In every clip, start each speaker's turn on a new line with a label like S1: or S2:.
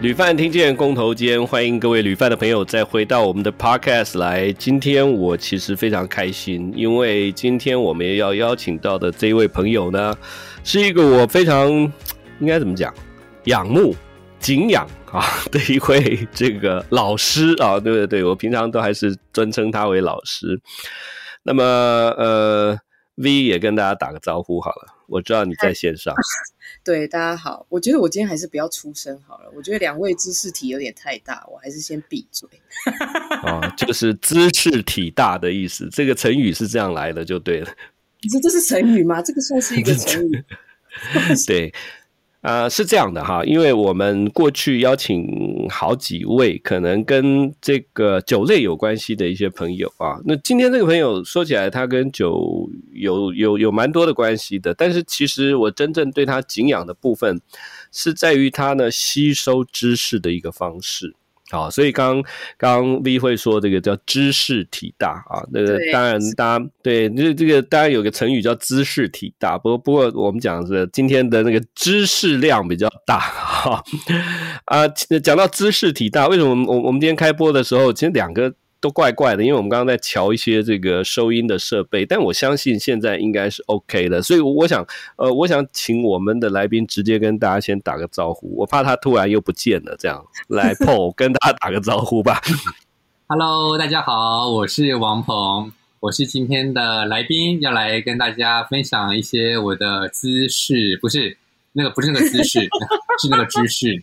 S1: 旅饭听见工头坚，欢迎各位旅饭的朋友再回到我们的 podcast 来。今天我其实非常开心，因为今天我们要邀请到的这一位朋友呢，是一个我非常应该怎么讲，仰慕、敬仰啊的一位这个老师啊，对对对，我平常都还是尊称他为老师。那么呃，V 也跟大家打个招呼好了，我知道你在线上。
S2: 对，大家好，我觉得我今天还是不要出声好了。我觉得两位知识体有点太大，我还是先闭嘴。
S1: 哦，就是知识体大的意思，这个成语是这样来的，就对了。
S2: 你说这是成语吗？这个算是一个成语。
S1: 对。啊、呃，是这样的哈，因为我们过去邀请好几位可能跟这个酒类有关系的一些朋友啊，那今天这个朋友说起来，他跟酒有有有蛮多的关系的，但是其实我真正对他敬仰的部分，是在于他呢吸收知识的一个方式。好，所以刚刚 V 会说这个叫知识体大啊，那个当然大家对这这个当然有个成语叫知识体大，不过不过我们讲的是今天的那个知识量比较大哈 啊，讲到知识体大，为什么我我们今天开播的时候其实两个。都怪怪的，因为我们刚刚在调一些这个收音的设备，但我相信现在应该是 OK 的，所以我想，呃，我想请我们的来宾直接跟大家先打个招呼，我怕他突然又不见了，这样来 Paul 跟大家打个招呼吧。
S3: Hello，大家好，我是王鹏，我是今天的来宾，要来跟大家分享一些我的姿势，不是那个，不是那个姿势，是那个知识。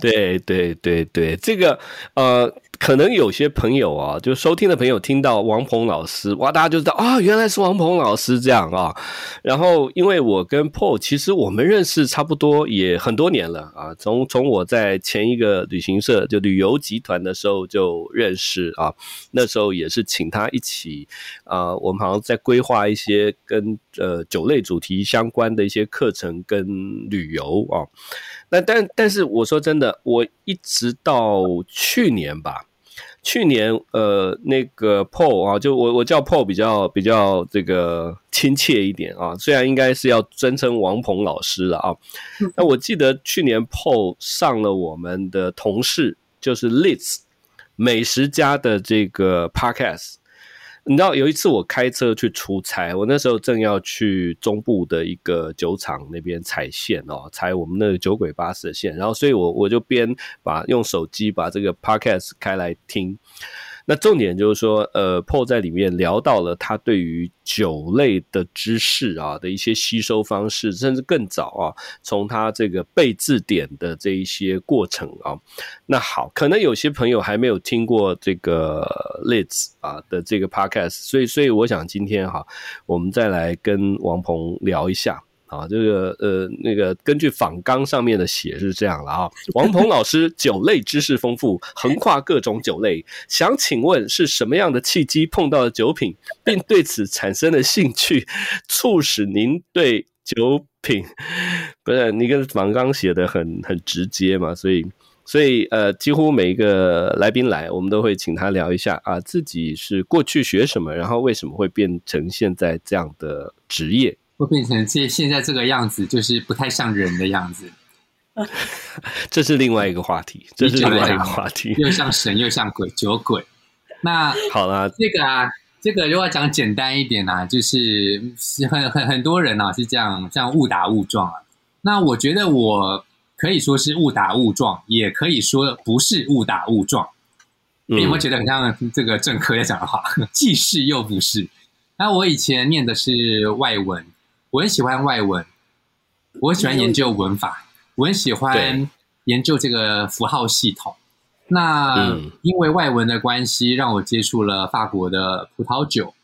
S1: 对对对对，这个呃。可能有些朋友啊，就收听的朋友听到王鹏老师，哇，大家就知道啊，原来是王鹏老师这样啊。然后，因为我跟 Paul 其实我们认识差不多也很多年了啊，从从我在前一个旅行社就旅游集团的时候就认识啊，那时候也是请他一起啊，我们好像在规划一些跟呃酒类主题相关的一些课程跟旅游啊。那但但是我说真的，我一直到去年吧，去年呃那个 Paul 啊，就我我叫 Paul 比较比较这个亲切一点啊，虽然应该是要尊称王鹏老师了啊。那我记得去年 Paul 上了我们的同事就是 Liz 美食家的这个 Podcast。你知道有一次我开车去出差，我那时候正要去中部的一个酒厂那边踩线哦，踩我们那个酒鬼巴士的线，然后所以我我就边把用手机把这个 podcast 开来听。那重点就是说，呃 Po 在里面聊到了他对于酒类的知识啊的一些吸收方式，甚至更早啊，从他这个背字典的这一些过程啊。那好，可能有些朋友还没有听过这个 Liz 啊的这个 podcast，所以，所以我想今天哈，我们再来跟王鹏聊一下。啊，这个呃，那个根据访纲上面的写是这样了啊。王鹏老师酒类知识丰富，横跨各种酒类。想请问是什么样的契机碰到了酒品，并对此产生了兴趣，促使您对酒品？不是，你跟访纲写的很很直接嘛？所以，所以呃，几乎每一个来宾来，我们都会请他聊一下啊，自己是过去学什么，然后为什么会变成现在这样的职业。
S3: 会变成现现在这个样子，就是不太像人的样子。
S1: 这是另外一个话题，这是另外一个话题，
S3: 又像神又像鬼，酒鬼。那
S1: 好了，
S3: 这个啊，这个如果讲简单一点啊，就是是很很很多人啊是这样这样误打误撞啊。那我觉得我可以说是误打误撞，也可以说不是误打误撞。你有没有觉得很像这个政科要讲的话？既是又不是。那我以前念的是外文。我很喜欢外文，我很喜欢研究文法，我很喜欢研究这个符号系统。那因为外文的关系，让我接触了法国的葡萄酒。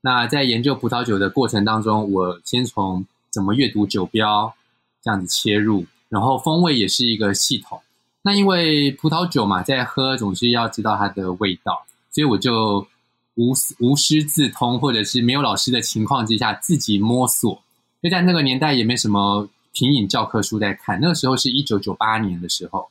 S3: 那在研究葡萄酒的过程当中，我先从怎么阅读酒标这样子切入，然后风味也是一个系统。那因为葡萄酒嘛，在喝总是要知道它的味道，所以我就无无师自通，或者是没有老师的情况之下，自己摸索。就在那个年代也没什么品饮教科书在看，那个时候是一九九八年的时候，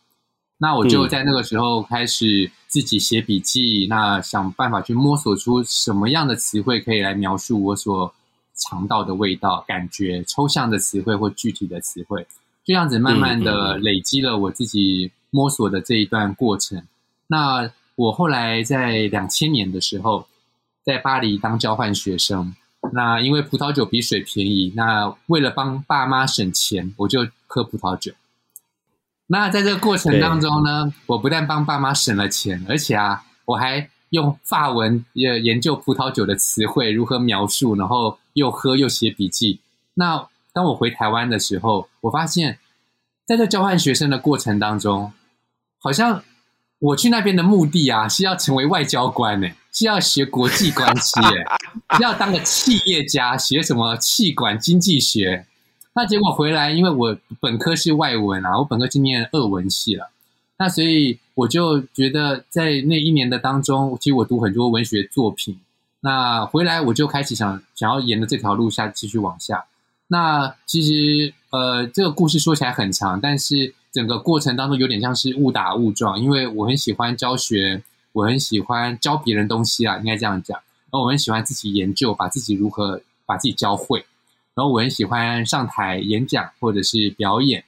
S3: 那我就在那个时候开始自己写笔记，那想办法去摸索出什么样的词汇可以来描述我所尝到的味道、感觉，抽象的词汇或具体的词汇，这样子慢慢的累积了我自己摸索的这一段过程。那我后来在两千年的时候，在巴黎当交换学生。那因为葡萄酒比水便宜，那为了帮爸妈省钱，我就喝葡萄酒。那在这个过程当中呢，我不但帮爸妈省了钱，而且啊，我还用法文也研究葡萄酒的词汇如何描述，然后又喝又写笔记。那当我回台湾的时候，我发现，在这交换学生的过程当中，好像我去那边的目的啊，是要成为外交官呢，是要学国际关系，哎，是要当个企业家，学什么气管经济学。那结果回来，因为我本科是外文啊，我本科是念俄文系了，那所以我就觉得在那一年的当中，其实我读很多文学作品。那回来我就开始想想要沿着这条路下继续往下。那其实呃，这个故事说起来很长，但是整个过程当中有点像是误打误撞，因为我很喜欢教学，我很喜欢教别人东西啊，应该这样讲。然后我很喜欢自己研究，把自己如何把自己教会。然后我很喜欢上台演讲或者是表演。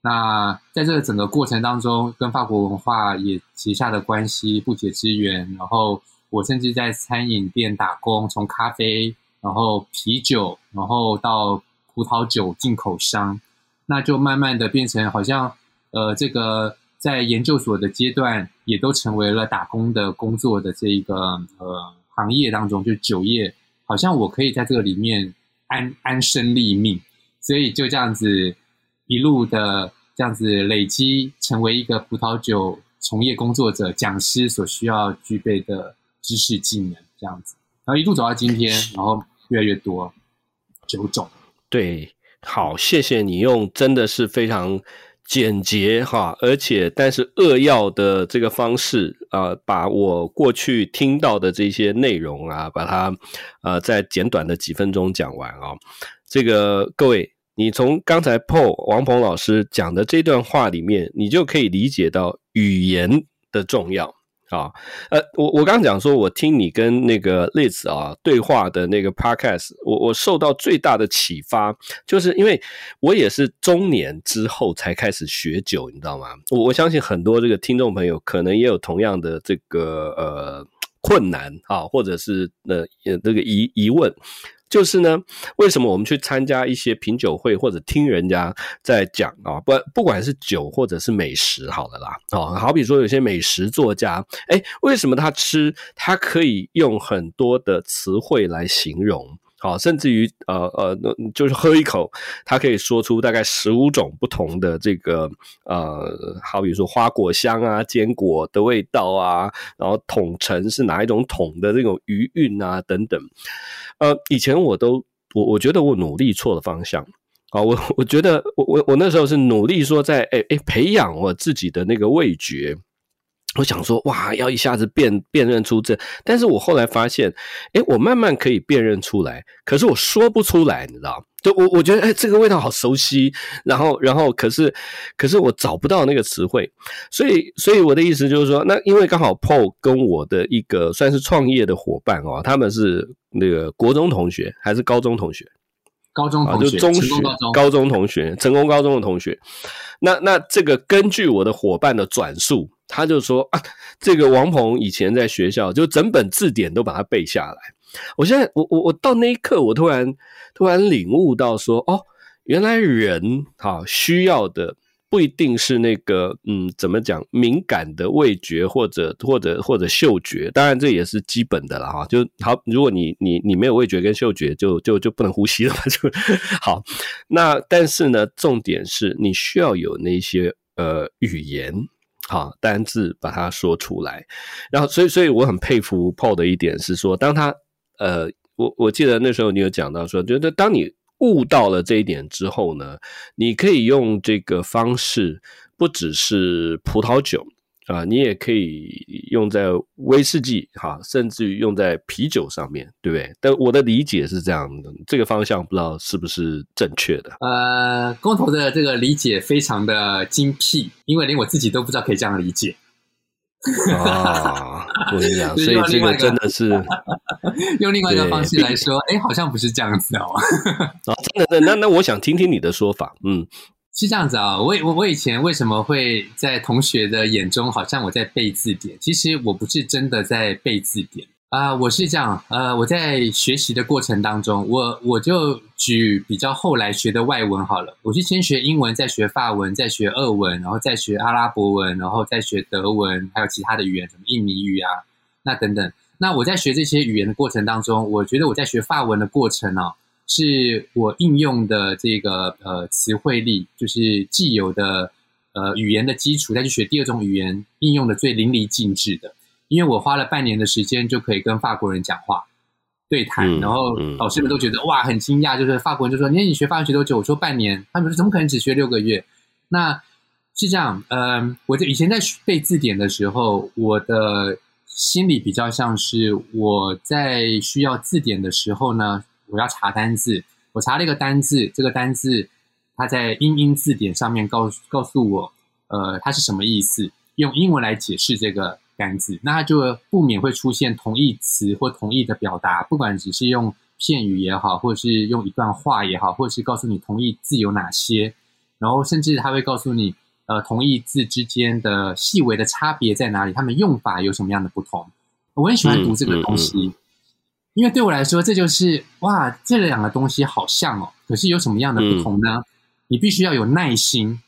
S3: 那在这个整个过程当中，跟法国文化也结下了关系，不解之缘。然后我甚至在餐饮店打工，从咖啡，然后啤酒，然后到葡萄酒进口商，那就慢慢的变成好像呃，这个在研究所的阶段，也都成为了打工的工作的这一个呃行业当中，就酒业，好像我可以在这个里面。安安身立命，所以就这样子一路的这样子累积，成为一个葡萄酒从业工作者、讲师所需要具备的知识技能，这样子，然后一路走到今天，然后越来越多酒种。
S1: 对，好，谢谢你用真的是非常简洁哈，而且但是扼要的这个方式啊、把我过去听到的这些内容啊，把它呃在简短的几分钟讲完啊。这个各位，你从刚才 Paul 王鹏老师讲的这段话里面，你就可以理解到语言的重要。啊，呃，我我刚刚讲说，我听你跟那个 Liz 啊对话的那个 Podcast，我我受到最大的启发，就是因为我也是中年之后才开始学酒，你知道吗？我我相信很多这个听众朋友可能也有同样的这个呃困难啊，或者是呃这个疑疑问。就是呢，为什么我们去参加一些品酒会或者听人家在讲啊？不，不管是酒或者是美食，好了啦，哦，好比说有些美食作家，哎，为什么他吃他可以用很多的词汇来形容？好，甚至于呃呃，就是喝一口，他可以说出大概十五种不同的这个呃，好比说花果香啊、坚果的味道啊，然后桶陈是哪一种桶的这种余韵啊等等。呃，以前我都我我觉得我努力错了方向啊，我我觉得我我我那时候是努力说在诶诶培养我自己的那个味觉。我想说，哇，要一下子辨辨认出这，但是我后来发现，诶，我慢慢可以辨认出来，可是我说不出来，你知道？就我我觉得，诶，这个味道好熟悉，然后然后可是可是我找不到那个词汇，所以所以我的意思就是说，那因为刚好 Paul 跟我的一个算是创业的伙伴哦，他们是那个国中同学还是高中同学？
S3: 高中同学，
S1: 就中学高中同学，成功高中的同学。那那这个根据我的伙伴的转述，他就说啊，这个王鹏以前在学校就整本字典都把它背下来。我现在我我我到那一刻，我突然突然领悟到说，哦，原来人哈需要的。不一定是那个，嗯，怎么讲，敏感的味觉或者或者或者嗅觉，当然这也是基本的了哈。就好，如果你你你没有味觉跟嗅觉，就就就不能呼吸了嘛。就好，那但是呢，重点是你需要有那些呃语言，好单字把它说出来。然后，所以所以我很佩服 Paul 的一点是说，当他呃，我我记得那时候你有讲到说，觉得当你。悟到了这一点之后呢，你可以用这个方式，不只是葡萄酒啊，你也可以用在威士忌哈，甚至于用在啤酒上面，对不对？但我的理解是这样的，这个方向不知道是不是正确的？
S3: 呃，工头的这个理解非常的精辟，因为连我自己都不知道可以这样理解。
S1: 啊，不一样，所以这个真的是
S3: 用另外一个方式来说，哎，好像不是这样子哦。
S1: 啊，真的，那那我想听听你的说法，嗯，
S3: 是这样子啊，我我我以前为什么会在同学的眼中好像我在背字典？其实我不是真的在背字典啊，我是这样，呃，我在学习的过程当中，我我就举比较后来学的外文好了，我是先学英文，再学法文，再学俄文，然后再学阿拉伯文，然后再学德文，还有其他的语言，什么印尼语啊，那等等。那我在学这些语言的过程当中，我觉得我在学法文的过程呢、是我应用的这个呃词汇力，就是既有的呃语言的基础，再去学第二种语言应用的最淋漓尽致的。因为我花了半年的时间就可以跟法国人讲话对谈，
S1: 嗯、
S3: 然后老师们都觉得、嗯、哇很惊讶，就是法国人就说：“你你学法文学多久？”我说半年。他们说：“怎么可能只学六个月？”那是这样，嗯、呃，我在以前在背字典的时候，我的心里比较像是我在需要字典的时候呢。我要查单字，我查了一个单字，这个单字它在英英字典上面告诉告诉我，呃，它是什么意思？用英文来解释这个单字，那它就不免会出现同义词或同义的表达，不管只是用片语也好，或者是用一段话也好，或者是告诉你同义字有哪些，然后甚至它会告诉你，呃，同义字之间的细微的差别在哪里，它们用法有什么样的不同。我很喜欢读这个东西。嗯嗯嗯因为对我来说，这就是哇，这两个东西好像哦，可是有什么样的不同呢？嗯、你必须要有耐心，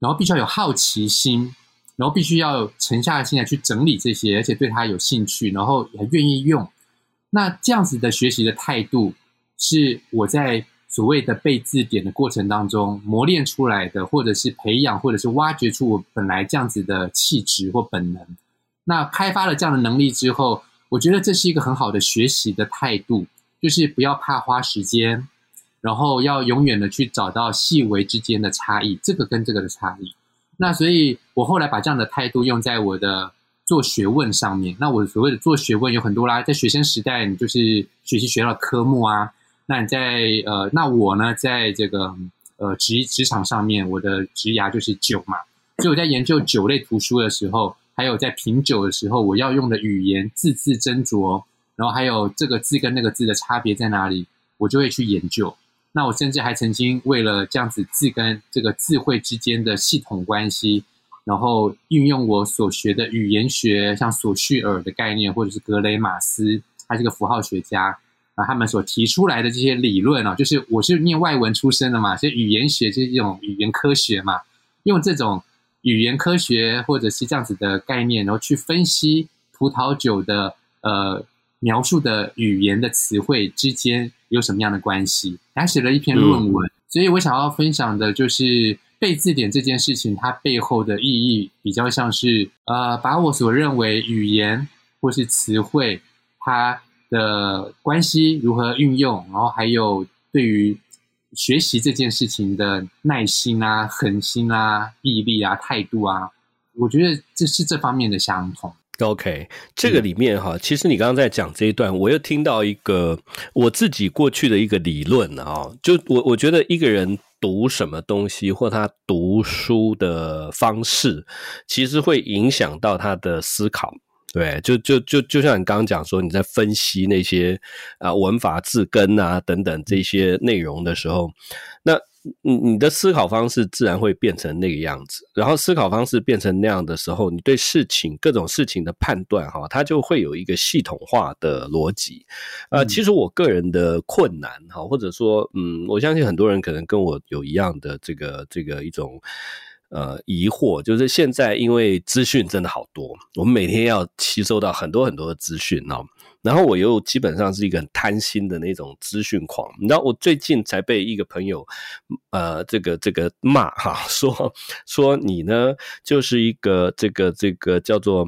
S3: 然后必须要有好奇心，然后必须要沉下心来去整理这些，而且对它有兴趣，然后也愿意用。那这样子的学习的态度，是我在所谓的背字典的过程当中磨练出来的，或者是培养，或者是挖掘出我本来这样子的气质或本能。那开发了这样的能力之后。我觉得这是一个很好的学习的态度，就是不要怕花时间，然后要永远的去找到细微之间的差异，这个跟这个的差异。那所以我后来把这样的态度用在我的做学问上面。那我所谓的做学问有很多啦，在学生时代，你就是学习学到科目啊。那你在呃，那我呢，在这个呃职职场上面，我的职涯就是酒嘛。所以我在研究酒类图书的时候。还有在品酒的时候，我要用的语言字字斟酌，然后还有这个字跟那个字的差别在哪里，我就会去研究。那我甚至还曾经为了这样子字跟这个字汇之间的系统关系，然后运用我所学的语言学，像索绪尔的概念，或者是格雷马斯，他是个符号学家啊，他们所提出来的这些理论啊，就是我是念外文出身的嘛，所以语言学就是一种语言科学嘛，用这种。语言科学或者是这样子的概念，然后去分析葡萄酒的呃描述的语言的词汇之间有什么样的关系，他写了一篇论文。嗯、所以我想要分享的就是背字典这件事情，它背后的意义比较像是呃，把我所认为语言或是词汇它的关系如何运用，然后还有对于。学习这件事情的耐心啊、恒心啊、毅力啊、态度啊，我觉得这是这方面的相同。
S1: OK，这个里面哈，其实你刚刚在讲这一段，我又听到一个我自己过去的一个理论啊，就我我觉得一个人读什么东西或他读书的方式，其实会影响到他的思考。对，就就就就像你刚刚讲说，你在分析那些啊文法字根啊等等这些内容的时候，那你你的思考方式自然会变成那个样子。然后思考方式变成那样的时候，你对事情各种事情的判断哈，它就会有一个系统化的逻辑。呃，其实我个人的困难哈，或者说嗯，我相信很多人可能跟我有一样的这个这个一种。呃，疑惑就是现在，因为资讯真的好多，我们每天要吸收到很多很多的资讯哦。然后我又基本上是一个很贪心的那种资讯狂，你知道，我最近才被一个朋友呃，这个这个骂哈，说说你呢就是一个这个这个叫做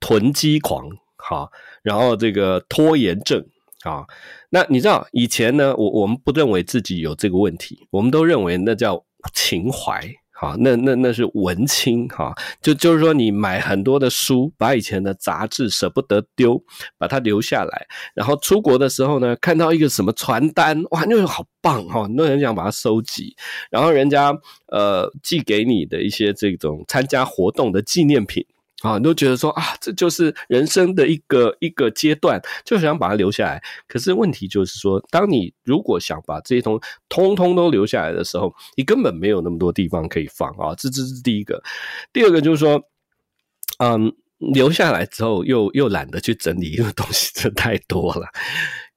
S1: 囤积狂哈，然后这个拖延症啊。那你知道以前呢，我我们不认为自己有这个问题，我们都认为那叫情怀。好，那那那是文青哈，就就是说你买很多的书，把以前的杂志舍不得丢，把它留下来，然后出国的时候呢，看到一个什么传单，哇，那个好棒哈，很多人想把它收集，然后人家呃寄给你的一些这种参加活动的纪念品。啊，你都觉得说啊，这就是人生的一个一个阶段，就想把它留下来。可是问题就是说，当你如果想把这些东通通都留下来的时候，你根本没有那么多地方可以放啊。这这是第一个。第二个就是说，嗯，留下来之后又又懒得去整理，因为东西真太多了。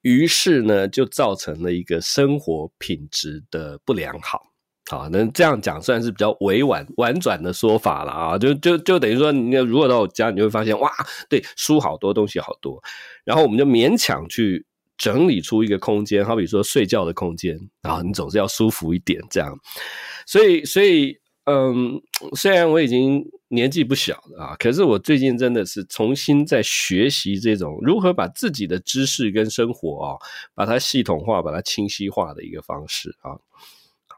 S1: 于是呢，就造成了一个生活品质的不良好。好，那这样讲算是比较委婉婉转的说法了啊，就就就等于说，你如果到我家，你就会发现哇，对，书好多，东西好多，然后我们就勉强去整理出一个空间，好比说睡觉的空间啊，你总是要舒服一点这样，所以所以嗯，虽然我已经年纪不小了啊，可是我最近真的是重新在学习这种如何把自己的知识跟生活啊，把它系统化、把它清晰化的一个方式啊。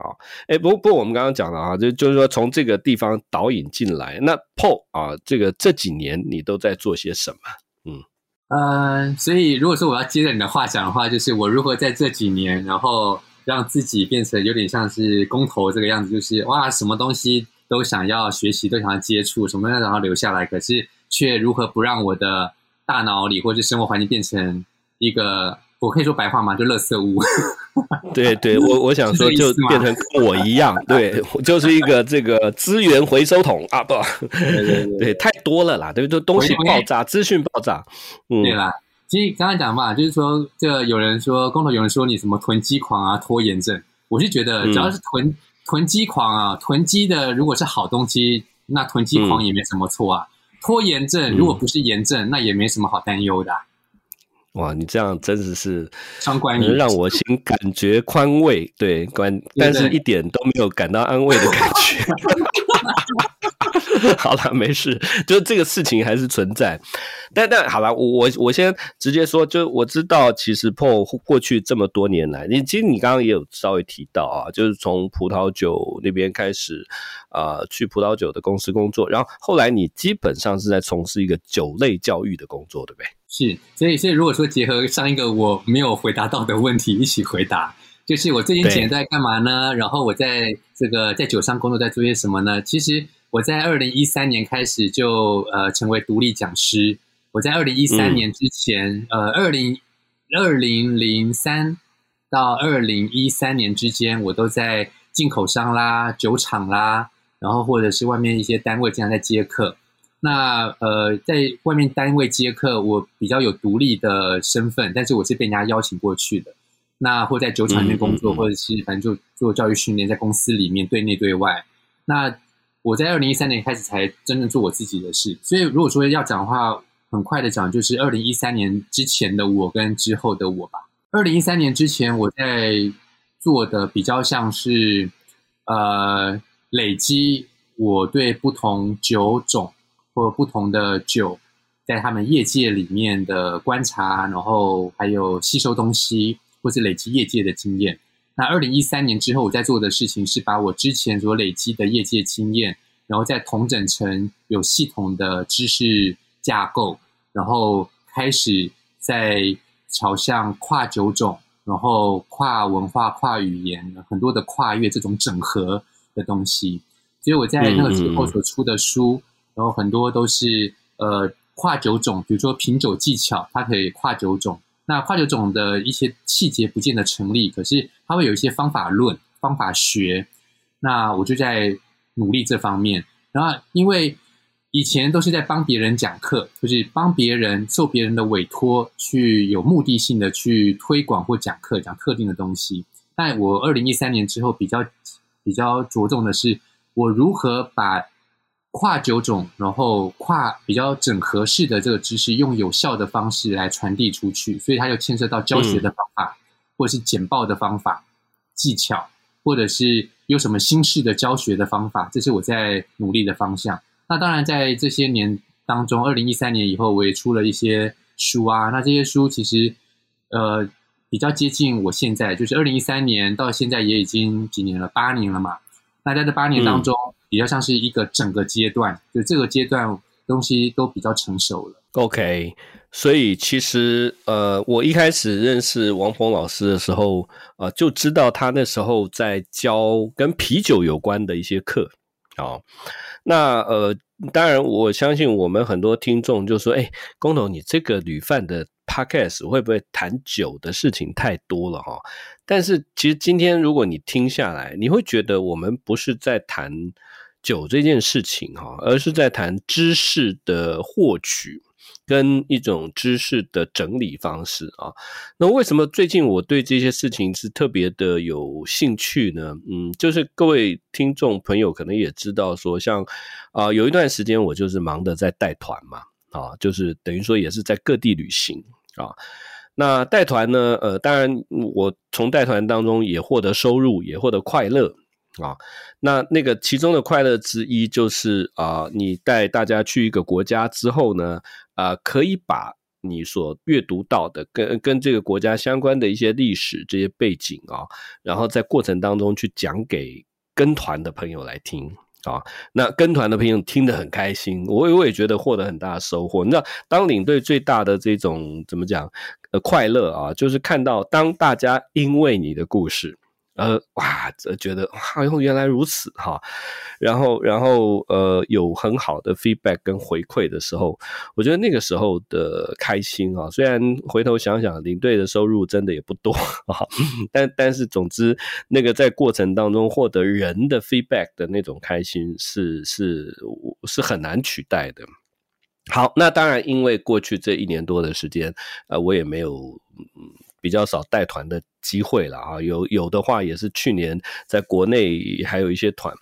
S1: 好，哎，不不，我们刚刚讲了啊，就就是说从这个地方导引进来，那 Paul 啊，这个这几年你都在做些什么？嗯，
S3: 呃，所以如果说我要接着你的话讲的话，就是我如何在这几年，然后让自己变成有点像是工头这个样子，就是哇，什么东西都想要学习，都想要接触，什么样想要留下来，可是却如何不让我的大脑里或者生活环境变成一个。我可以说白话吗？就垃圾屋。
S1: 对对，我我想说，就变成跟我一样，对，就是一个这个资源回收桶啊，不，对对对，对，太多了啦，对不对？东西爆炸，资讯爆炸，嗯，
S3: 对啦。其实刚才讲嘛，就是说，这有人说，工头有人说你什么囤积狂啊、拖延症，我是觉得，只要是囤、嗯、囤积狂啊，囤积的如果是好东西，那囤积狂也没什么错啊。嗯、拖延症如果不是炎症，那也没什么好担忧的、啊。
S1: 哇，你这样真的是能让我心感觉宽慰，对，关，但是一点都没有感到安慰的感觉。好了，没事，就这个事情还是存在。但但好了，我我我先直接说，就我知道，其实 Paul 过去这么多年来，你其实你刚刚也有稍微提到啊，就是从葡萄酒那边开始啊、呃，去葡萄酒的公司工作，然后后来你基本上是在从事一个酒类教育的工作，对不对？
S3: 是，所以所以如果说结合上一个我没有回答到的问题一起回答，就是我最近几年在干嘛呢？然后我在这个在酒商工作在做些什么呢？其实我在二零一三年开始就呃成为独立讲师。我在二零一三年之前，嗯、呃，二零二零零三到二零一三年之间，我都在进口商啦、酒厂啦，然后或者是外面一些单位经常在接客。那呃，在外面单位接客，我比较有独立的身份，但是我是被人家邀请过去的。那或在酒厂里面工作，嗯嗯嗯、或者是反正就做教育训练，在公司里面对内对外。那我在二零一三年开始才真正做我自己的事。所以如果说要讲的话，很快的讲，就是二零一三年之前的我跟之后的我吧。二零一三年之前，我在做的比较像是呃累积我对不同酒种。或不同的酒，在他们业界里面的观察，然后还有吸收东西，或是累积业界的经验。那二零一三年之后，我在做的事情是把我之前所累积的业界经验，然后再统整成有系统的知识架构，然后开始在朝向跨九种，然后跨文化、跨语言，很多的跨越这种整合的东西。所以我在那个时候所出的书。嗯嗯然后很多都是呃跨九种，比如说品酒技巧，它可以跨九种。那跨酒种的一些细节不见得成立，可是它会有一些方法论、方法学。那我就在努力这方面。然后因为以前都是在帮别人讲课，就是帮别人受别人的委托去有目的性的去推广或讲课，讲特定的东西。但我二零一三年之后比较比较着重的是，我如何把。跨九种，然后跨比较整合式的这个知识，用有效的方式来传递出去，所以它就牵涉到教学的方法，嗯、或者是简报的方法、技巧，或者是有什么新式的教学的方法，这是我在努力的方向。那当然，在这些年当中，二零一三年以后，我也出了一些书啊。那这些书其实呃比较接近我现在，就是二零一三年到现在也已经几年了，八年了嘛。那在这八年当中，嗯比较像是一个整个阶段，就这个阶段东西都比较成熟了。
S1: OK，所以其实呃，我一开始认识王鹏老师的时候，呃，就知道他那时候在教跟啤酒有关的一些课啊。那呃，当然我相信我们很多听众就说：“哎，工头，你这个旅饭的 podcast 会不会谈酒的事情太多了哈？”但是其实今天如果你听下来，你会觉得我们不是在谈酒这件事情哈，而是在谈知识的获取。跟一种知识的整理方式啊，那为什么最近我对这些事情是特别的有兴趣呢？嗯，就是各位听众朋友可能也知道说，像啊有一段时间我就是忙的在带团嘛，啊，就是等于说也是在各地旅行啊。那带团呢，呃，当然我从带团当中也获得收入，也获得快乐。啊，那那个其中的快乐之一就是啊，你带大家去一个国家之后呢，啊，可以把你所阅读到的跟跟这个国家相关的一些历史这些背景啊，然后在过程当中去讲给跟团的朋友来听啊，那跟团的朋友听得很开心，我我也觉得获得很大的收获。那，当领队最大的这种怎么讲呃快乐啊，就是看到当大家因为你的故事。呃，哇，觉得哇，原来如此哈，然后，然后，呃，有很好的 feedback 跟回馈的时候，我觉得那个时候的开心啊，虽然回头想想，领队的收入真的也不多啊，但但是总之，那个在过程当中获得人的 feedback 的那种开心是是是很难取代的。好，那当然，因为过去这一年多的时间，呃，我也没有嗯。比较少带团的机会了啊，有有的话也是去年在国内还有一些团，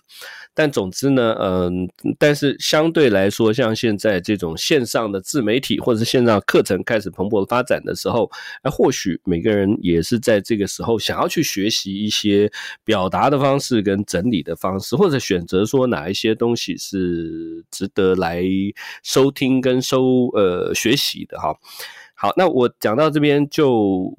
S1: 但总之呢，嗯，但是相对来说，像现在这种线上的自媒体或者是线上课程开始蓬勃发展的时候，那或许每个人也是在这个时候想要去学习一些表达的方式跟整理的方式，或者选择说哪一些东西是值得来收听跟收呃学习的哈。好，那我讲到这边就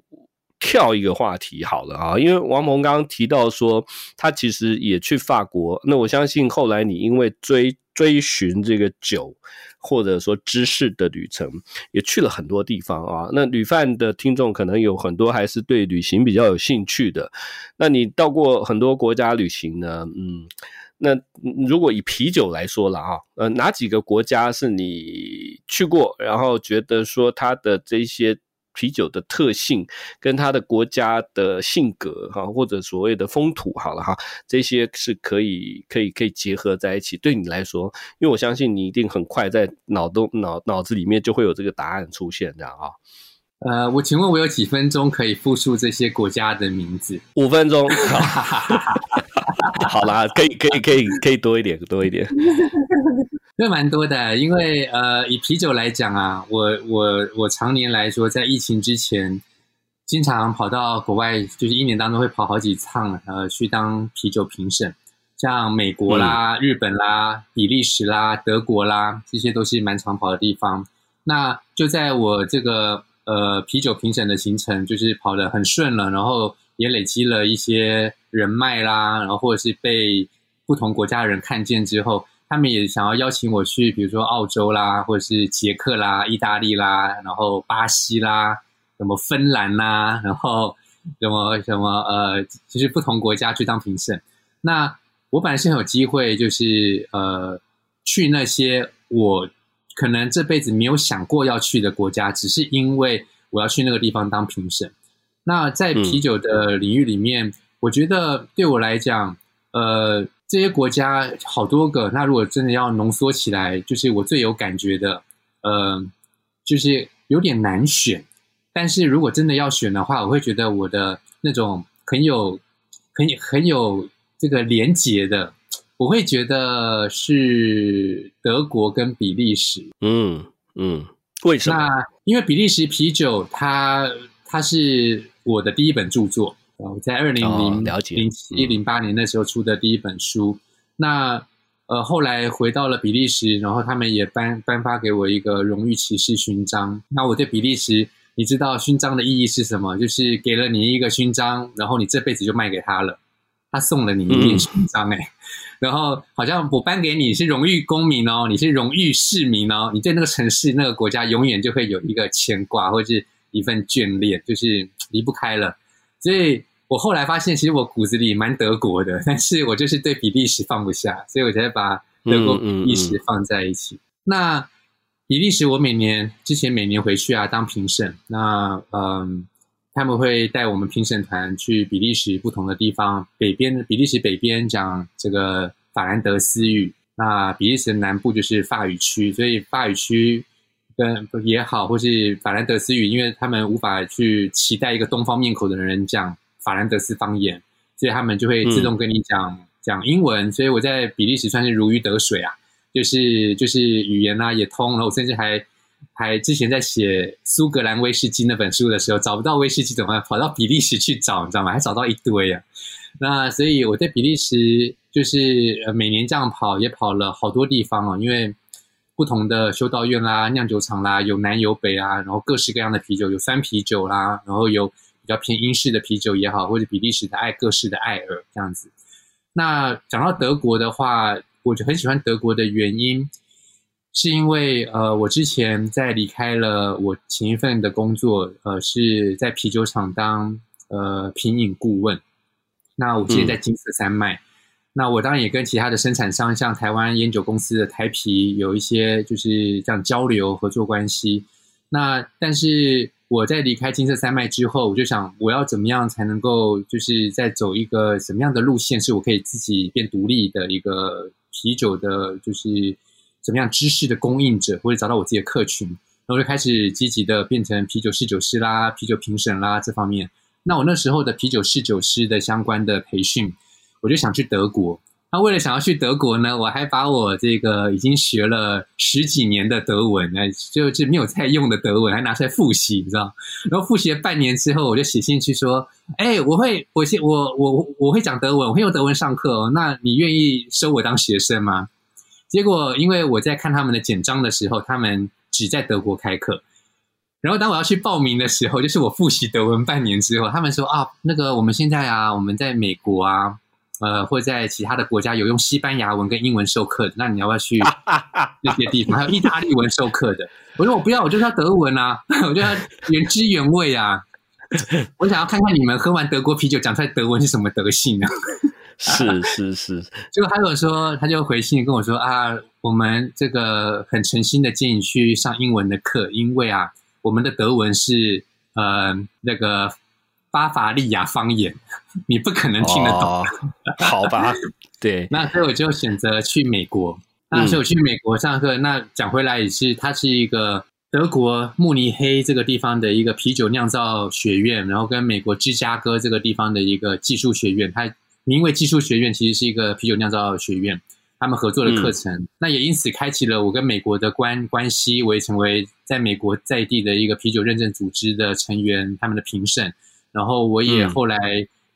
S1: 跳一个话题好了啊，因为王鹏刚刚提到说他其实也去法国，那我相信后来你因为追追寻这个酒或者说知识的旅程，也去了很多地方啊。那旅饭的听众可能有很多还是对旅行比较有兴趣的，那你到过很多国家旅行呢？嗯。那如果以啤酒来说了啊，呃，哪几个国家是你去过，然后觉得说它的这些啤酒的特性跟它的国家的性格哈，或者所谓的风土好了哈，这些是可以可以可以结合在一起。对你来说，因为我相信你一定很快在脑洞脑脑子里面就会有这个答案出现，这样啊。
S3: 呃，我请问，我有几分钟可以复述这些国家的名字？
S1: 五分钟。好 啦，可以，可以，可以，可以多一点，多一点。
S3: 这蛮多的，因为呃，以啤酒来讲啊，我我我常年来说，在疫情之前，经常跑到国外，就是一年当中会跑好几趟，呃，去当啤酒评审，像美国啦、嗯、日本啦、比利时啦、德国啦，这些都是蛮常跑的地方。那就在我这个。呃，啤酒评审的行程就是跑得很顺了，然后也累积了一些人脉啦，然后或者是被不同国家的人看见之后，他们也想要邀请我去，比如说澳洲啦，或者是捷克啦、意大利啦，然后巴西啦，什么芬兰啦，然后什么什么呃，就是不同国家去当评审。那我本来是很有机会，就是呃，去那些我。可能这辈子没有想过要去的国家，只是因为我要去那个地方当评审。那在啤酒的领域里面，嗯、我觉得对我来讲，呃，这些国家好多个。那如果真的要浓缩起来，就是我最有感觉的，呃，就是有点难选。但是如果真的要选的话，我会觉得我的那种很有、很有、很有这个连结的。我会觉得是德国跟比利时，
S1: 嗯嗯，为什么？
S3: 那因为比利时啤酒它，它它是我的第一本著作，我在二零零零七零八年那时候出的第一本书。嗯、那呃，后来回到了比利时，然后他们也颁颁发给我一个荣誉骑士勋章。那我对比利时，你知道勋章的意义是什么？就是给了你一个勋章，然后你这辈子就卖给他了，他送了你一面勋章，欸，哎、嗯。然后好像我颁给你是荣誉公民哦，你是荣誉市民哦，你对那个城市、那个国家永远就会有一个牵挂或者是一份眷恋，就是离不开了。所以我后来发现，其实我骨子里蛮德国的，但是我就是对比利时放不下，所以我才把德国、比利时放在一起。嗯嗯嗯、那比利时，我每年之前每年回去啊当评审，那嗯，他们会带我们评审团去比利时不同的地方，北边比利时北边讲这个法兰德斯语，那比利时的南部就是法语区，所以法语区跟也好，或是法兰德斯语，因为他们无法去期待一个东方面孔的人讲法兰德斯方言，所以他们就会自动跟你讲。嗯讲英文，所以我在比利时算是如鱼得水啊，就是就是语言啊也通，然后我甚至还还之前在写苏格兰威士忌那本书的时候，找不到威士忌怎么办？跑到比利时去找，你知道吗？还找到一堆啊。那所以我在比利时就是每年这样跑，也跑了好多地方啊，因为不同的修道院啦、酿酒厂啦，有南有北啊，然后各式各样的啤酒，有酸啤酒啦，然后有较偏英式的啤酒也好，或者比利时的爱各式的艾尔这样子。那讲到德国的话，我就很喜欢德国的原因，是因为呃，我之前在离开了我前一份的工作，呃，是在啤酒厂当呃品饮顾问。那我现在在金色山脉，嗯、那我当然也跟其他的生产商，像台湾烟酒公司的台啤，有一些就是这样交流合作关系。那但是。我在离开金色三麦之后，我就想我要怎么样才能够，就是在走一个什么样的路线，是我可以自己变独立的一个啤酒的，就是怎么样知识的供应者，或者找到我自己的客群，然后就开始积极的变成啤酒试酒师啦、啤酒评审啦这方面。那我那时候的啤酒试酒师的相关的培训，我就想去德国。那为了想要去德国呢，我还把我这个已经学了十几年的德文，哎，就是没有再用的德文，还拿出来复习，你知道？然后复习了半年之后，我就写信去说：“哎，我会，我先，我我我会讲德文，我会用德文上课哦。那你愿意收我当学生吗？”结果，因为我在看他们的简章的时候，他们只在德国开课。然后当我要去报名的时候，就是我复习德文半年之后，他们说：“啊，那个我们现在啊，我们在美国啊。”呃，会在其他的国家有用西班牙文跟英文授课的，那你要不要去 那些地方？还有意大利文授课的。我说我不要，我就要德文啊，我就要原汁原味啊。我想要看看你们喝完德国啤酒讲出来德文是什么德性啊。
S1: 是是是。
S3: 结果他有说，他就回信跟我说啊，我们这个很诚心的建议去上英文的课，因为啊，我们的德文是呃那个。巴伐利亚方言，你不可能听得懂。哦，
S1: 好吧？对，
S3: 那所以我就选择去美国。那所以我去美国上课。嗯、那讲回来也是，它是一个德国慕尼黑这个地方的一个啤酒酿造学院，然后跟美国芝加哥这个地方的一个技术学院，它名为技术学院，其实是一个啤酒酿造学院，他们合作的课程。嗯、那也因此开启了我跟美国的关关系，我也成为在美国在地的一个啤酒认证组织的成员，他们的评审。然后我也后来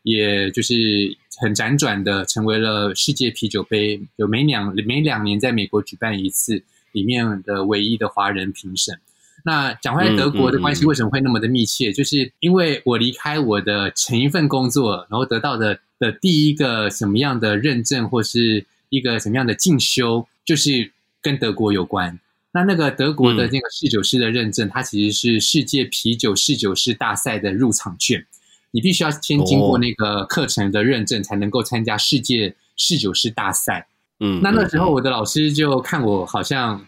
S3: 也就是很辗转的成为了世界啤酒杯，有每两每两年在美国举办一次里面的唯一的华人评审。那讲回来，德国的关系为什么会那么的密切？就是因为我离开我的前一份工作，然后得到的的第一个什么样的认证，或是一个什么样的进修，就是跟德国有关。那那个德国的那个试酒师的认证，嗯、它其实是世界啤酒试酒师大赛的入场券，你必须要先经过那个课程的认证，才能够参加世界试酒师大赛。嗯，那那时候我的老师就看我好像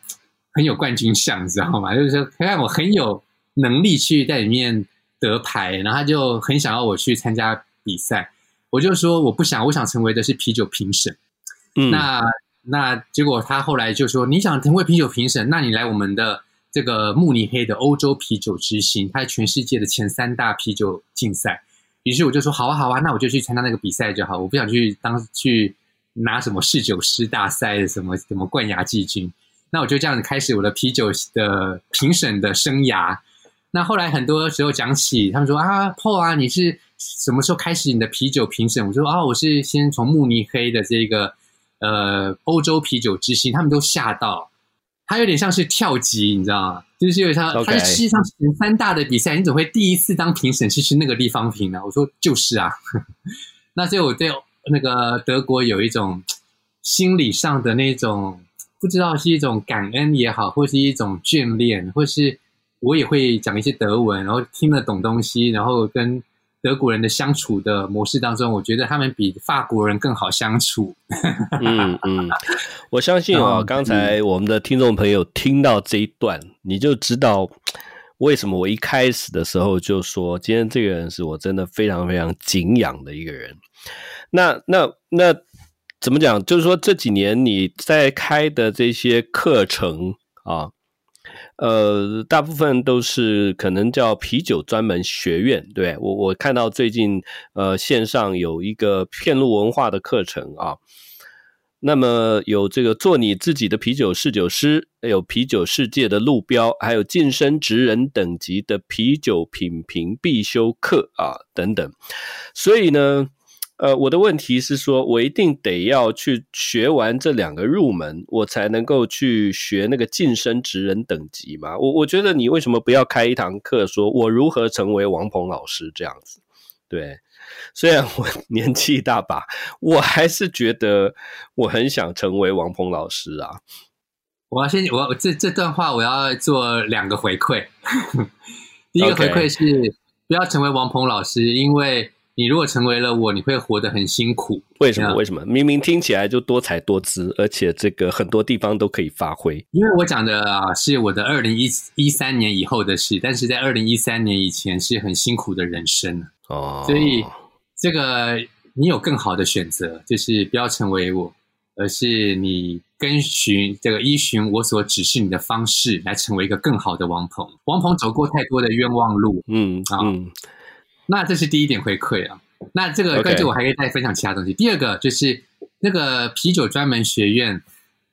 S3: 很有冠军相，你知道吗？就是说看我很有能力去在里面得牌，然后他就很想要我去参加比赛。我就说我不想，我想成为的是啤酒评审。嗯，那。那结果他后来就说：“你想成为啤酒评审，那你来我们的这个慕尼黑的欧洲啤酒之星，它是全世界的前三大啤酒竞赛。”于是我就说：“好啊，好啊，那我就去参加那个比赛就好。我不想去当去拿什么试酒师大赛的什么什么冠亚季军。”那我就这样子开始我的啤酒的评审的生涯。那后来很多时候讲起，他们说：“啊，Paul 啊，你是什么时候开始你的啤酒评审？”我说：“啊，我是先从慕尼黑的这个。”呃，欧洲啤酒之星，他们都吓到，他有点像是跳级，你知道吗？就是有点像.他是世界上前三大的比赛，你怎么会第一次当评审是去那个地方评呢？我说就是啊，那所以我对那个德国有一种心理上的那种，不知道是一种感恩也好，或是一种眷恋，或是我也会讲一些德文，然后听得懂东西，然后跟。德国人的相处的模式当中，我觉得他们比法国人更好相处。
S1: 嗯嗯，我相信啊，刚才我们的听众朋友听到这一段，你就知道为什么我一开始的时候就说，今天这个人是我真的非常非常敬仰的一个人。那那那怎么讲？就是说这几年你在开的这些课程啊。呃，大部分都是可能叫啤酒专门学院，对，我我看到最近呃线上有一个遍路文化的课程啊，那么有这个做你自己的啤酒侍酒师，有啤酒世界的路标，还有晋升职人等级的啤酒品评必修课啊等等，所以呢。呃，我的问题是说，我一定得要去学完这两个入门，我才能够去学那个晋升职人等级嘛？我我觉得你为什么不要开一堂课，说我如何成为王鹏老师这样子？对，虽然我 年纪大把，我还是觉得我很想成为王鹏老师啊。
S3: 我要先，我这这段话我要做两个回馈。第一个回馈是不要成为王鹏老师，因为。你如果成为了我，你会活得很辛苦。
S1: 为什么？为什么？明明听起来就多才多姿，而且这个很多地方都可以发挥。
S3: 因为我讲的啊，是我的二零一三年以后的事，但是在二零一三年以前是很辛苦的人生
S1: 哦。
S3: 所以这个你有更好的选择，就是不要成为我，而是你跟循这个依循我所指示你的方式来成为一个更好的王鹏。王鹏走过太多的冤枉路，
S1: 嗯啊。嗯
S3: 那这是第一点回馈啊。那这个跟着我还可以再分享其他东西。第二个就是那个啤酒专门学院，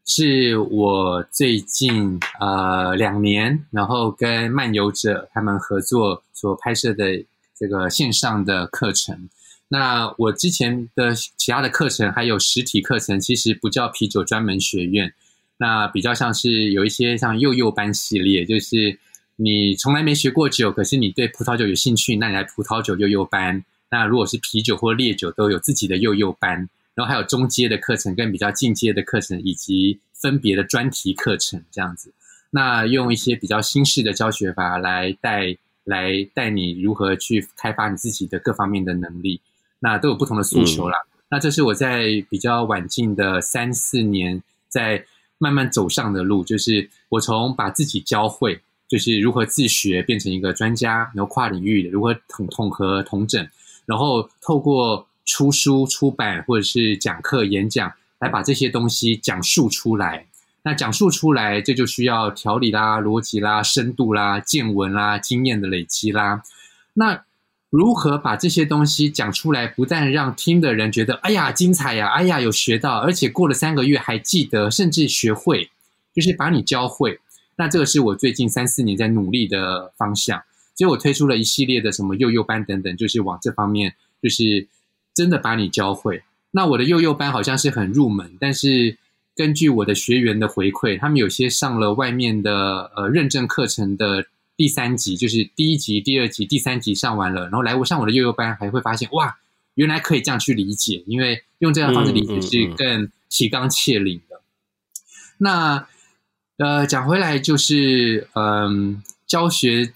S3: 是我最近呃两年，然后跟漫游者他们合作所拍摄的这个线上的课程。那我之前的其他的课程还有实体课程，其实不叫啤酒专门学院，那比较像是有一些像幼幼班系列，就是。你从来没学过酒，可是你对葡萄酒有兴趣，那你来葡萄酒幼幼班。那如果是啤酒或烈酒，都有自己的幼幼班。然后还有中阶的课程跟比较进阶的课程，以及分别的专题课程这样子。那用一些比较新式的教学法来带来带你如何去开发你自己的各方面的能力。那都有不同的诉求啦。嗯、那这是我在比较晚近的三四年在慢慢走上的路，就是我从把自己教会。就是如何自学变成一个专家，然后跨领域的如何统统合统整，然后透过出书出版或者是讲课演讲来把这些东西讲述出来。那讲述出来，这就需要条理啦、逻辑啦、深度啦、见闻啦、经验的累积啦。那如何把这些东西讲出来，不但让听的人觉得哎呀精彩呀，哎呀有学到，而且过了三个月还记得，甚至学会，就是把你教会。那这个是我最近三四年在努力的方向，所以我推出了一系列的什么幼幼班等等，就是往这方面，就是真的把你教会。那我的幼幼班好像是很入门，但是根据我的学员的回馈，他们有些上了外面的呃认证课程的第三级，就是第一级、第二级、第三级上完了，然后来我上我的幼幼班，还会发现哇，原来可以这样去理解，因为用这样的方式理解是更提纲挈领的。那。呃，讲回来就是，嗯，教学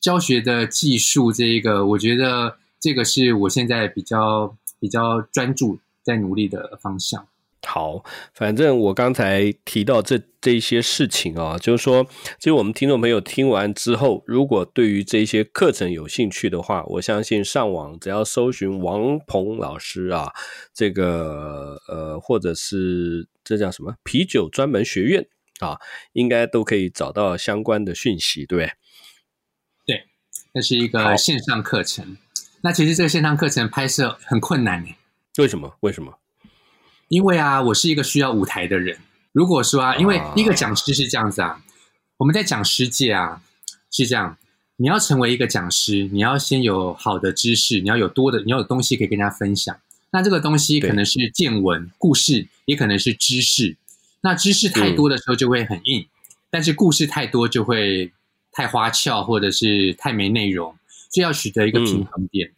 S3: 教学的技术这一个，我觉得这个是我现在比较比较专注在努力的方向。
S1: 好，反正我刚才提到这这些事情啊，就是说，其实我们听众朋友听完之后，如果对于这些课程有兴趣的话，我相信上网只要搜寻王鹏老师啊，这个呃，或者是这叫什么啤酒专门学院。啊，应该都可以找到相关的讯息，对不对？
S3: 对，那是一个线上课程。那其实这个线上课程拍摄很困难呢。
S1: 为什么？为什么？
S3: 因为啊，我是一个需要舞台的人。如果说啊，因为一个讲师是这样子啊，我们在讲师界啊是这样，你要成为一个讲师，你要先有好的知识，你要有多的，你要有东西可以跟大家分享。那这个东西可能是见闻、故事，也可能是知识。那知识太多的时候就会很硬，但是故事太多就会太花俏，或者是太没内容，就要取得一个平衡点。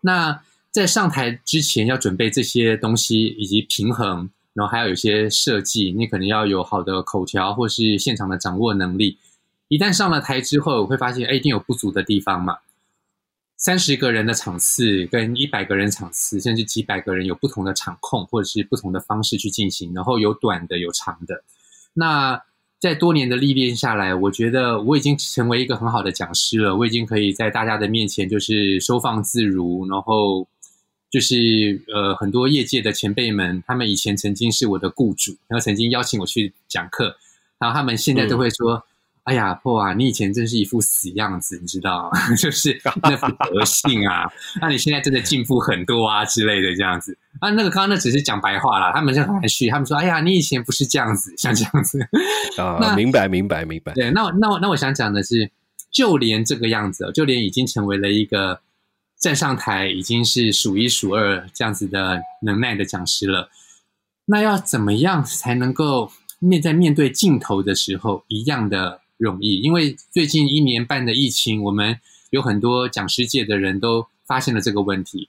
S3: 那在上台之前要准备这些东西以及平衡，然后还要有一些设计，你可能要有好的口条或是现场的掌握能力。一旦上了台之后，会发现哎，一定有不足的地方嘛。三十个人的场次跟一百个人场次，甚至几百个人有不同的场控，或者是不同的方式去进行，然后有短的有长的。那在多年的历练下来，我觉得我已经成为一个很好的讲师了。我已经可以在大家的面前就是收放自如，然后就是呃很多业界的前辈们，他们以前曾经是我的雇主，然后曾经邀请我去讲课，然后他们现在都会说。嗯哎呀，破啊！你以前真是一副死样子，你知道吗？就是那副德性啊。那你现在真的进步很多啊之类的这样子。啊，那个刚刚那只是讲白话啦，他们就很含蓄，他们说：“哎呀，你以前不是这样子，像这样子。”
S1: 啊，明白，明白，明白。
S3: 对，那那那我想讲的是，就连这个样子，就连已经成为了一个站上台已经是数一数二这样子的能耐的讲师了，那要怎么样才能够面在面对镜头的时候一样的？容易，因为最近一年半的疫情，我们有很多讲师界的人都发现了这个问题，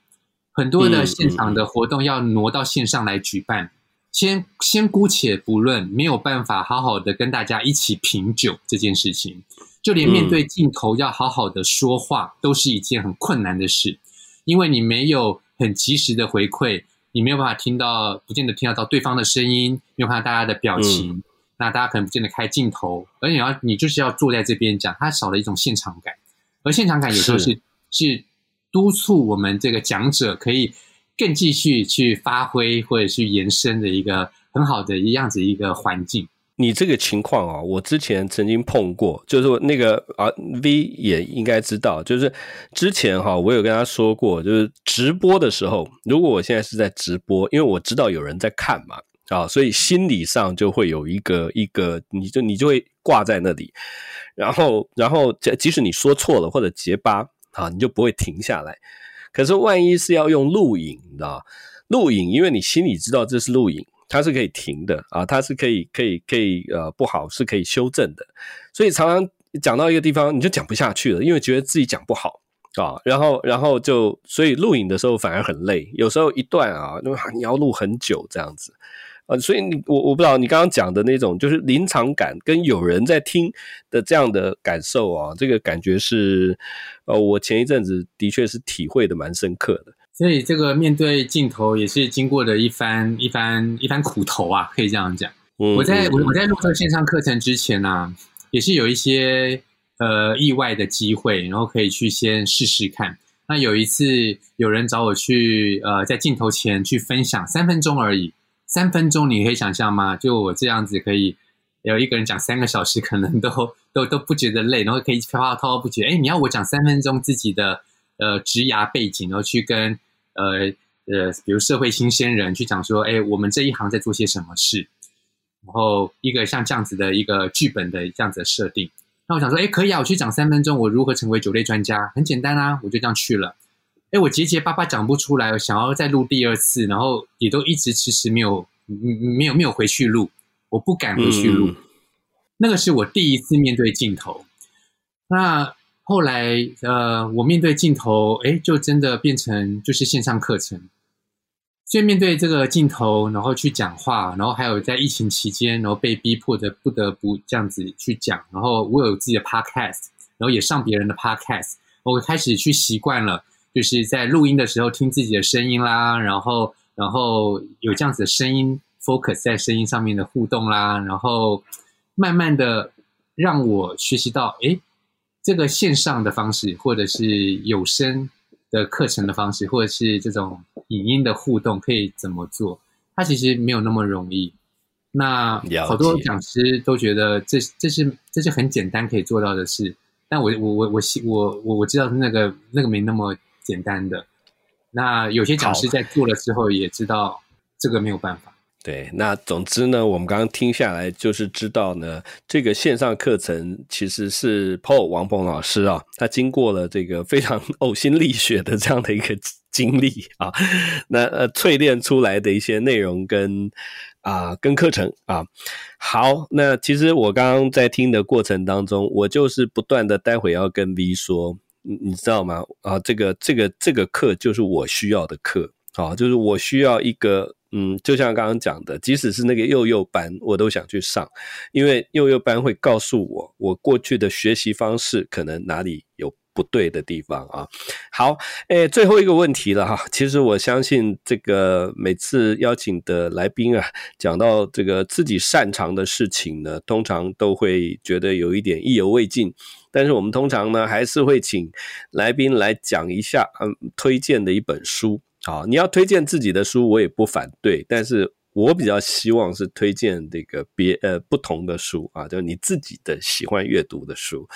S3: 很多的现场的活动要挪到线上来举办。先先姑且不论，没有办法好好的跟大家一起品酒这件事情，就连面对镜头要好好的说话，都是一件很困难的事，因为你没有很及时的回馈，你没有办法听到，不见得听得到对方的声音，没有看到大家的表情。那大家可能不见得开镜头，而你要你就是要坐在这边讲，它少了一种现场感，而现场感有时候是是，是督促我们这个讲者可以更继续去发挥或者去延伸的一个很好的一样子一个环境。
S1: 你这个情况啊，我之前曾经碰过，就是那个啊 V 也应该知道，就是之前哈，我有跟他说过，就是直播的时候，如果我现在是在直播，因为我知道有人在看嘛。啊，所以心理上就会有一个一个，你就你就会挂在那里，然后然后即使你说错了或者结巴啊，你就不会停下来。可是万一是要用录影，你知道录影，因为你心里知道这是录影，它是可以停的啊，它是可以可以可以呃不好是可以修正的。所以常常讲到一个地方，你就讲不下去了，因为觉得自己讲不好啊，然后然后就所以录影的时候反而很累，有时候一段啊，因为你要录很久这样子。啊，所以你我我不知道你刚刚讲的那种就是临场感跟有人在听的这样的感受啊，这个感觉是呃，我前一阵子的确是体会的蛮深刻的。
S3: 所以这个面对镜头也是经过了一番一番一番苦头啊，可以这样讲。嗯，我在我我在录这个线上课程之前呢，啊，也是有一些呃意外的机会，然后可以去先试试看。那有一次有人找我去呃在镜头前去分享三分钟而已。三分钟，你可以想象吗？就我这样子，可以有一个人讲三个小时，可能都都都不觉得累，然后可以滔滔滔滔不绝。哎，你要我讲三分钟自己的呃职涯背景，然后去跟呃呃，比如社会新鲜人去讲说，哎，我们这一行在做些什么事？然后一个像这样子的一个剧本的这样子的设定，那我想说，哎，可以啊，我去讲三分钟，我如何成为酒类专家？很简单啊，我就这样去了。哎，我结结巴巴讲不出来，我想要再录第二次，然后也都一直迟迟没有，没有没有回去录，我不敢回去录。嗯、那个是我第一次面对镜头。那后来，呃，我面对镜头，哎，就真的变成就是线上课程。所以面对这个镜头，然后去讲话，然后还有在疫情期间，然后被逼迫的不得不这样子去讲。然后我有自己的 podcast，然后也上别人的 podcast，我开始去习惯了。就是在录音的时候听自己的声音啦，然后然后有这样子的声音 focus 在声音上面的互动啦，然后慢慢的让我学习到，诶，这个线上的方式，或者是有声的课程的方式，或者是这种影音的互动可以怎么做？它其实没有那么容易。那好多讲师都觉得这这是这是很简单可以做到的事，但我我我我我我我知道那个那个没那么。简单的，那有些讲师在做了之后也知道这个没有办法。
S1: 对，那总之呢，我们刚刚听下来就是知道呢，这个线上课程其实是 Paul 王鹏老师啊，他经过了这个非常 呕心沥血的这样的一个经历啊，那呃淬炼出来的一些内容跟啊、呃、跟课程啊。好，那其实我刚刚在听的过程当中，我就是不断的待会要跟 V 说。你知道吗？啊，这个这个这个课就是我需要的课，啊，就是我需要一个，嗯，就像刚刚讲的，即使是那个幼幼班，我都想去上，因为幼幼班会告诉我，我过去的学习方式可能哪里有不对的地方啊。好，诶，最后一个问题了哈。其实我相信这个每次邀请的来宾啊，讲到这个自己擅长的事情呢，通常都会觉得有一点意犹未尽。但是我们通常呢，还是会请来宾来讲一下，嗯，推荐的一本书啊。你要推荐自己的书，我也不反对，但是我比较希望是推荐这个别呃不同的书啊，就是你自己的喜欢阅读的书。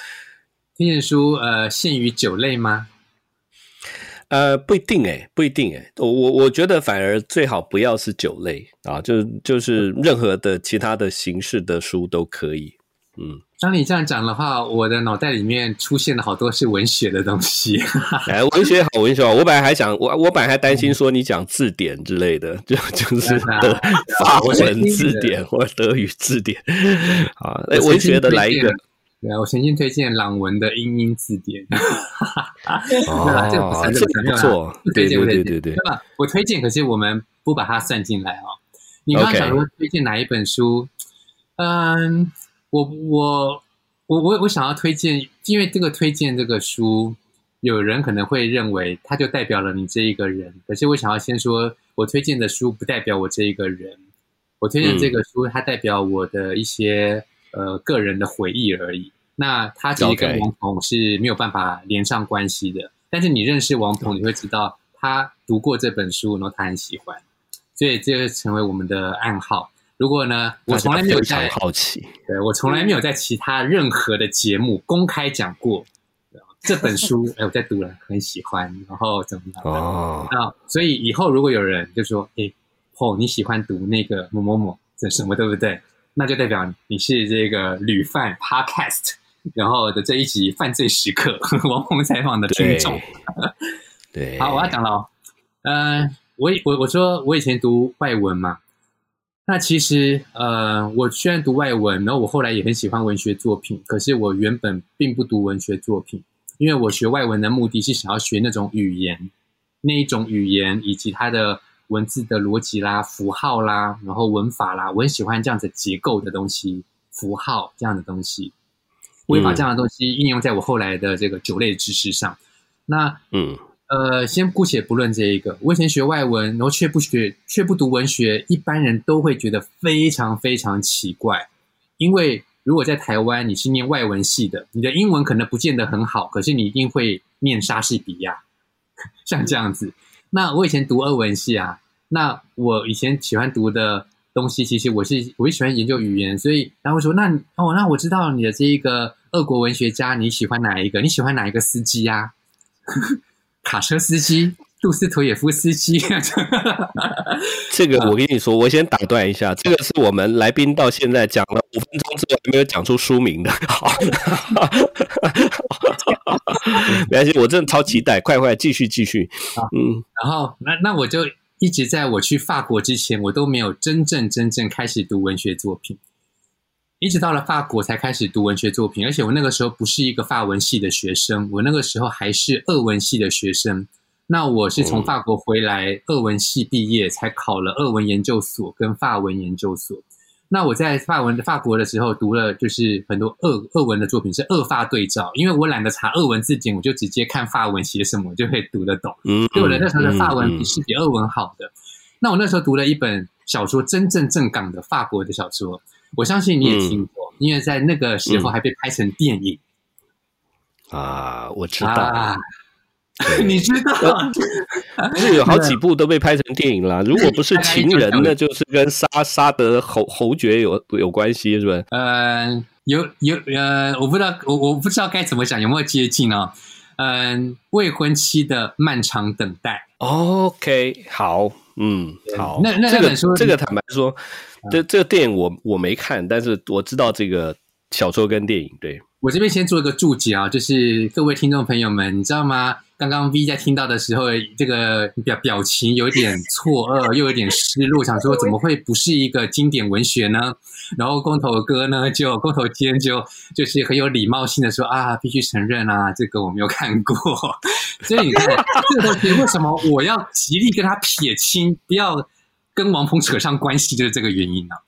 S3: 推荐书呃，限于酒类吗？
S1: 呃，不一定诶，不一定诶。我我我觉得反而最好不要是酒类啊，就就是任何的其他的形式的书都可以。嗯，
S3: 当你这样讲的话，我的脑袋里面出现了好多是文学的东西。
S1: 哎，文学好，文学好。我本来还想，我我本来还担心说你讲字典之类的，就 就是德法文字典或德语字典。啊，哎，文学的来一个。
S3: 对啊，我曾经推荐朗文的英英字典。
S1: 哦，这个不错，对对对对对。
S3: 那么我推荐，可是我们不把它算进来哦。你刚刚讲说推荐哪一本书？嗯，我我我我我想要推荐，因为这个推荐这个书，有人可能会认为它就代表了你这一个人。可是我想要先说，我推荐的书不代表我这一个人。我推荐这个书，它代表我的一些。呃，个人的回忆而已。那他其实跟王鹏是没有办法连上关系的。但是你认识王鹏，你会知道他读过这本书，然后他很喜欢，所以这个成为我们的暗号。如果呢，我从来没有在
S1: 好奇，
S3: 对，我从来没有在其他任何的节目公开讲过这本书。哎，我在读了，很喜欢，然后怎么样？哦，那所以以后如果有人就说，哎，哦，你喜欢读那个某某某这什么，对不对？那就代表你是这个旅犯 Podcast，然后的这一集犯罪时刻 王鹏采访的听众。
S1: 对，
S3: 好，我要讲了哦。呃，我我我说我以前读外文嘛，那其实呃，我虽然读外文，然后我后来也很喜欢文学作品，可是我原本并不读文学作品，因为我学外文的目的是想要学那种语言，那一种语言以及它的。文字的逻辑啦、符号啦，然后文法啦，我很喜欢这样子结构的东西，符号这样的东西，我也把这样的东西应用在我后来的这个酒类知识上。那嗯呃，先姑且不论这一个，我以前学外文，然后却不学，却不读文学，一般人都会觉得非常非常奇怪。因为如果在台湾你是念外文系的，你的英文可能不见得很好，可是你一定会念莎士比亚，像这样子。那我以前读俄文系啊，那我以前喜欢读的东西，其实我是我是喜欢研究语言，所以然后说那哦，那我知道你的这一个俄国文学家，你喜欢哪一个？你喜欢哪一个司机呀？卡车司机，杜斯妥也夫斯基。
S1: 这个我跟你说，我先打断一下，这个是我们来宾到现在讲了五分钟之后还没有讲出书名的。好。没关系，我真的超期待，快快继续继续。嗯，
S3: 然后那那我就一直在我去法国之前，我都没有真正真正开始读文学作品，一直到了法国才开始读文学作品。而且我那个时候不是一个法文系的学生，我那个时候还是俄文系的学生。那我是从法国回来，俄文系毕业，才考了俄文研究所跟法文研究所。那我在法文法国的时候读了，就是很多俄俄文的作品，是俄法对照，因为我懒得查俄文字典，我就直接看法文写什么，我就会读得懂。嗯，所以我的那时候的法文比是比俄文好的。那我那时候读了一本小说，真正正港的法国的小说，我相信你也听过，因为在那个时候还被拍成电影。
S1: 啊，我知道。啊
S3: 你知道，
S1: 是有好几部都被拍成电影了。如果不是情人，那就是跟沙沙德侯侯爵有有关系，是不是？
S3: 呃，有有呃，我不知道，我我不知道该怎么讲，有没有接近哦？嗯、呃，未婚妻的漫长等待。
S1: OK，好，嗯，好。那那这个这个坦白说，这这个电影我我没看，但是我知道这个小说跟电影。对，
S3: 我这边先做一个注解啊，就是各位听众朋友们，你知道吗？刚刚 V 在听到的时候，这个表表情有点错愕，又有点失落，想说怎么会不是一个经典文学呢？然后光头哥呢，就光头尖就就是很有礼貌性的说啊，必须承认啊，这个我没有看过。所以你看，这个东西为什么我要极力跟他撇清，不要跟王鹏扯上关系，就是这个原因呢、啊？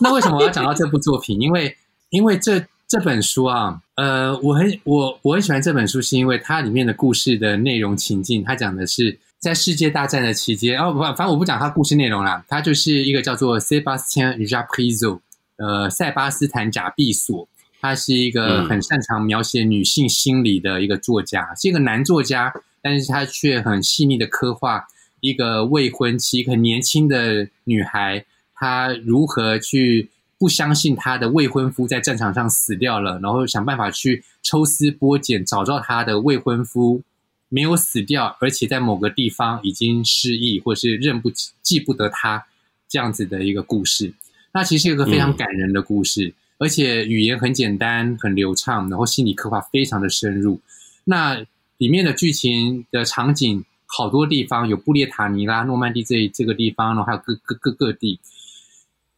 S3: 那为什么我要讲到这部作品？因为因为这这本书啊，呃，我很我我很喜欢这本书，是因为它里面的故事的内容情境，它讲的是在世界大战的期间哦，不，反正我不讲它故事内容啦，它就是一个叫做 Sebastian Japrisot，呃，塞巴斯坦贾毕索，他是一个很擅长描写女性心理的一个作家，是一个男作家，但是他却很细腻的刻画一个未婚妻，一个很年轻的女孩，她如何去。不相信他的未婚夫在战场上死掉了，然后想办法去抽丝剥茧，找到他的未婚夫没有死掉，而且在某个地方已经失忆，或是认不记不得他这样子的一个故事。那其实是一个非常感人的故事，而且语言很简单、很流畅，然后心理刻画非常的深入。那里面的剧情的场景好多地方，有布列塔尼啦、诺曼底这这个地方，然后还有各各各各地。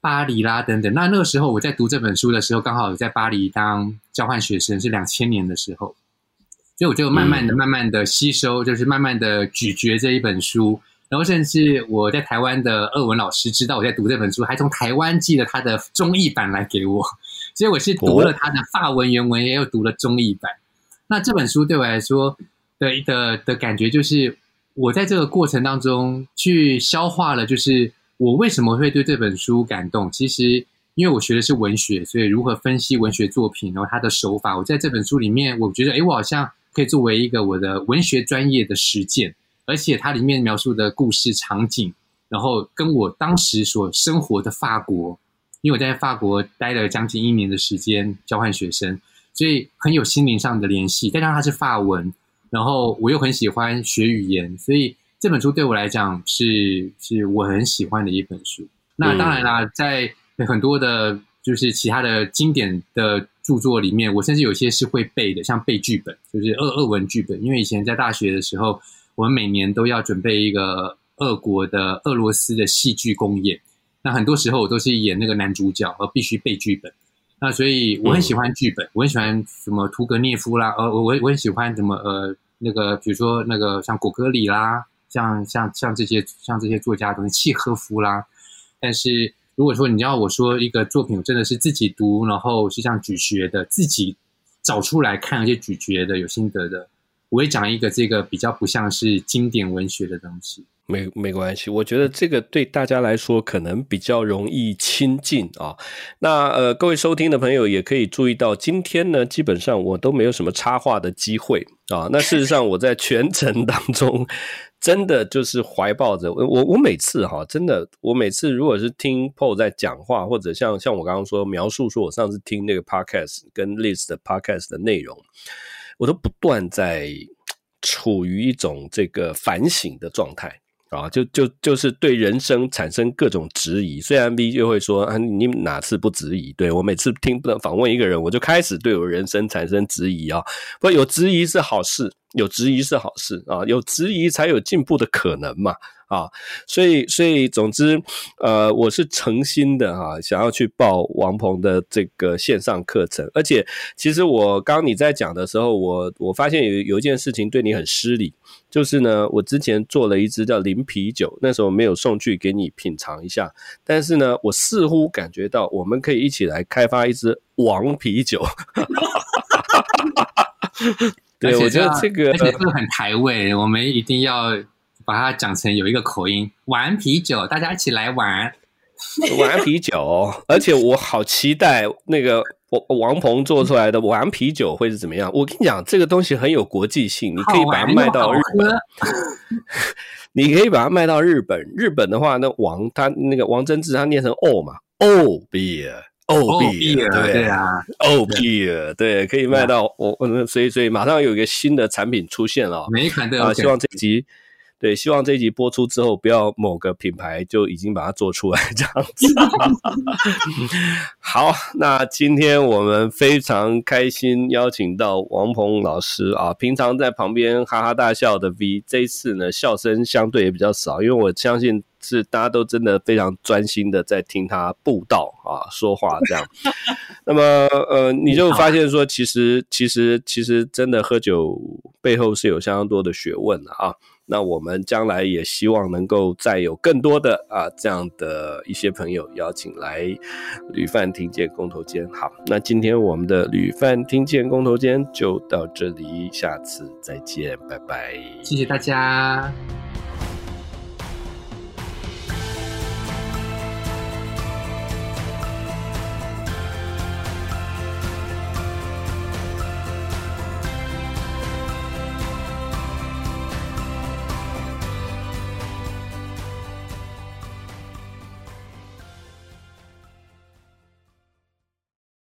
S3: 巴黎啦，等等。那那个时候我在读这本书的时候，刚好在巴黎当交换学生，是两千年的时候，所以我就慢慢的、慢慢的吸收，就是慢慢的咀嚼这一本书。然后甚至我在台湾的俄文老师知道我在读这本书，还从台湾寄了他的中译版来给我，所以我是读了他的法文原文，也有读了中译版。那这本书对我来说的的的感觉，就是我在这个过程当中去消化了，就是。我为什么会对这本书感动？其实，因为我学的是文学，所以如何分析文学作品，然后它的手法，我在这本书里面，我觉得，诶，我好像可以作为一个我的文学专业的实践，而且它里面描述的故事场景，然后跟我当时所生活的法国，因为我在法国待了将近一年的时间，交换学生，所以很有心灵上的联系。再加上它是法文，然后我又很喜欢学语言，所以。这本书对我来讲是是我很喜欢的一本书。那当然啦，在很多的，就是其他的经典的著作里面，我甚至有些是会背的，像背剧本，就是俄俄文剧本。因为以前在大学的时候，我们每年都要准备一个俄国的俄罗斯的戏剧公演。那很多时候我都是演那个男主角，而必须背剧本。那所以我很喜欢剧本，我很喜欢什么屠格涅夫啦，呃，我我很喜欢什么呃那个，比如说那个像果戈里啦。像像像这些像这些作家都是契诃夫啦，但是如果说你要我说一个作品，真的是自己读，然后是像咀嚼的，自己找出来看，而且咀嚼的有心得的，我会讲一个这个比较不像是经典文学的东西。
S1: 没没关系，我觉得这个对大家来说可能比较容易亲近啊。那呃，各位收听的朋友也可以注意到，今天呢，基本上我都没有什么插话的机会啊。那事实上，我在全程当中，真的就是怀抱着我，我每次哈，真的，我每次如果是听 Paul 在讲话，或者像像我刚刚说描述说我上次听那个 Podcast 跟 Liz 的 Podcast 的内容，我都不断在处于一种这个反省的状态。啊，就就就是对人生产生各种质疑。虽然 V 就会说啊，你哪次不质疑？对，我每次听不能访问一个人，我就开始对我人生产生质疑啊。不有质疑是好事，有质疑是好事啊，有质疑才有进步的可能嘛。啊，所以所以总之，呃，我是诚心的哈、啊，想要去报王鹏的这个线上课程。而且，其实我刚刚你在讲的时候，我我发现有有一件事情对你很失礼，就是呢，我之前做了一支叫零啤酒，那时候没有送去给你品尝一下。但是呢，我似乎感觉到我们可以一起来开发一支王啤酒。对，我觉得这个
S3: 而且这个很台味，我们一定要。把它讲成有一个口音，玩啤酒，大家一起来玩，
S1: 玩啤酒。而且我好期待那个王鹏做出来的玩啤酒会是怎么样。我跟你讲，这个东西很有国际性，你可以把它卖到日本，你可以把它卖到日本。日本的话，那王他那个王贞治他念成 O 嘛，O beer，O beer，对啊，O beer，对，可以卖到我，所以所以马上有一个新的产品出现了，
S3: 每一款都有。
S1: 啊，希望这集。对，希望这一集播出之后，不要某个品牌就已经把它做出来 这样子。好，那今天我们非常开心邀请到王鹏老师啊，平常在旁边哈哈大笑的 V，这一次呢笑声相对也比较少，因为我相信是大家都真的非常专心的在听他布道啊说话这样。那么呃，你就发现说，其实其实其实真的喝酒背后是有相当多的学问的啊。那我们将来也希望能够再有更多的啊这样的一些朋友邀请来旅饭听见公投间。好，那今天我们的旅饭听见公投间就到这里，下次再见，拜拜，
S3: 谢谢大家。